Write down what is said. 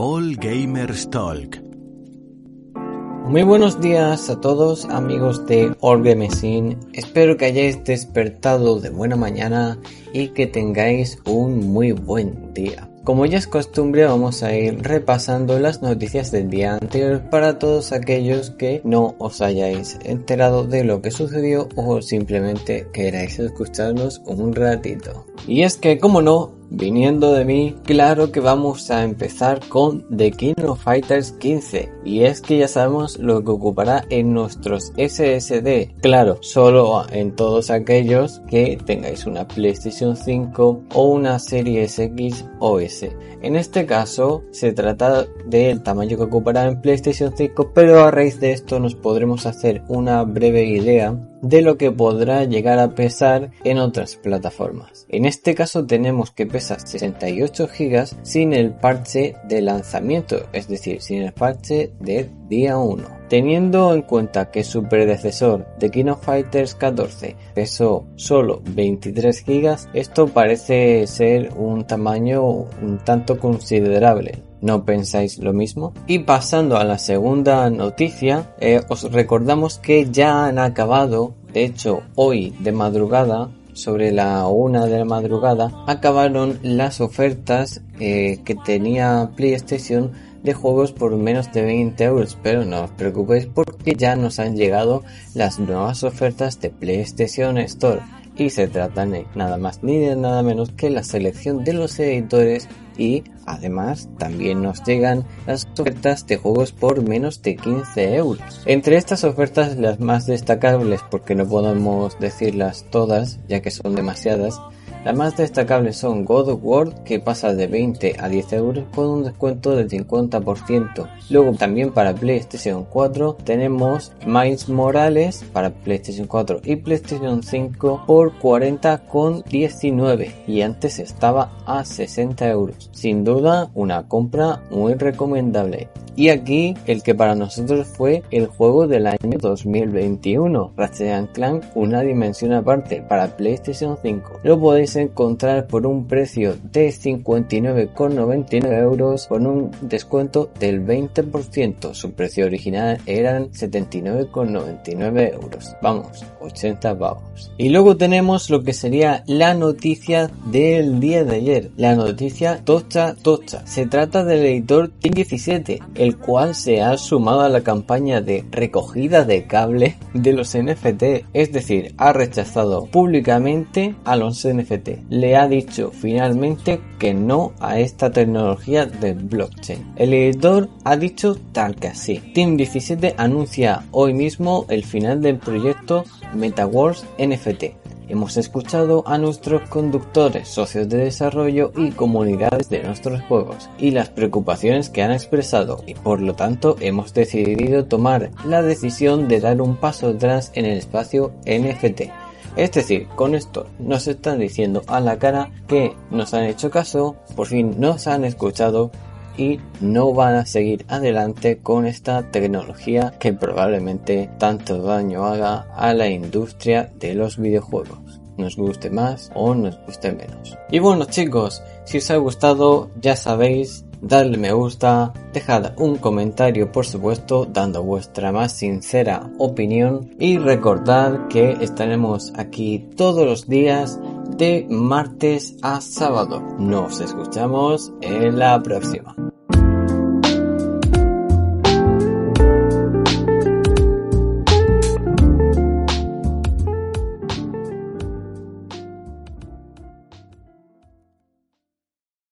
All Gamers Talk. Muy buenos días a todos amigos de All Gamers In. Espero que hayáis despertado de buena mañana y que tengáis un muy buen día. Como ya es costumbre, vamos a ir repasando las noticias del día anterior para todos aquellos que no os hayáis enterado de lo que sucedió o simplemente queráis escucharnos un ratito. Y es que, como no, Viniendo de mí, claro que vamos a empezar con The King of Fighters 15. Y es que ya sabemos lo que ocupará en nuestros SSD. Claro, solo en todos aquellos que tengáis una PlayStation 5 o una Series X o S. En este caso, se trata del tamaño que ocupará en PlayStation 5, pero a raíz de esto nos podremos hacer una breve idea de lo que podrá llegar a pesar en otras plataformas. En este caso tenemos que pesa 68 GB sin el parche de lanzamiento, es decir, sin el parche del día 1. Teniendo en cuenta que su predecesor, The King of Fighters 14, pesó solo 23 GB, esto parece ser un tamaño un tanto considerable. ¿No pensáis lo mismo? Y pasando a la segunda noticia, eh, os recordamos que ya han acabado, de hecho hoy de madrugada, sobre la una de la madrugada, acabaron las ofertas eh, que tenía PlayStation de juegos por menos de 20 euros, pero no os preocupéis porque ya nos han llegado las nuevas ofertas de PlayStation Store y se tratan de nada más ni de nada menos que la selección de los editores y además también nos llegan las ofertas de juegos por menos de 15 euros. Entre estas ofertas las más destacables porque no podemos decirlas todas ya que son demasiadas las más destacables son God of War, que pasa de 20 a 10 euros con un descuento del 50%. Luego también para PlayStation 4 tenemos Miles Morales para PlayStation 4 y PlayStation 5 por 40,19 y antes estaba a 60 euros. Sin duda una compra muy recomendable. Y aquí el que para nosotros fue el juego del año 2021, Ratchet Clank una dimensión aparte para PlayStation 5. Lo podéis encontrar por un precio de 59,99 euros con un descuento del 20%. Su precio original eran 79,99 euros. Vamos, 80 pavos. Y luego tenemos lo que sería la noticia del día de ayer. La noticia tocha tocha. Se trata del editor Team 17, el cual se ha sumado a la campaña de recogida de cable de los NFT, es decir, ha rechazado públicamente a los NFT. Le ha dicho finalmente que no a esta tecnología de blockchain. El editor ha dicho tal que así. Team 17 anuncia hoy mismo el final del proyecto MetaWars NFT Hemos escuchado a nuestros conductores, socios de desarrollo y comunidades de nuestros juegos y las preocupaciones que han expresado y por lo tanto hemos decidido tomar la decisión de dar un paso atrás en el espacio NFT. Es decir, con esto nos están diciendo a la cara que nos han hecho caso, por fin nos han escuchado y no van a seguir adelante con esta tecnología que probablemente tanto daño haga a la industria de los videojuegos. Nos guste más o nos guste menos. Y bueno chicos, si os ha gustado ya sabéis darle me gusta, dejad un comentario por supuesto dando vuestra más sincera opinión y recordad que estaremos aquí todos los días de martes a sábado. Nos escuchamos en la próxima.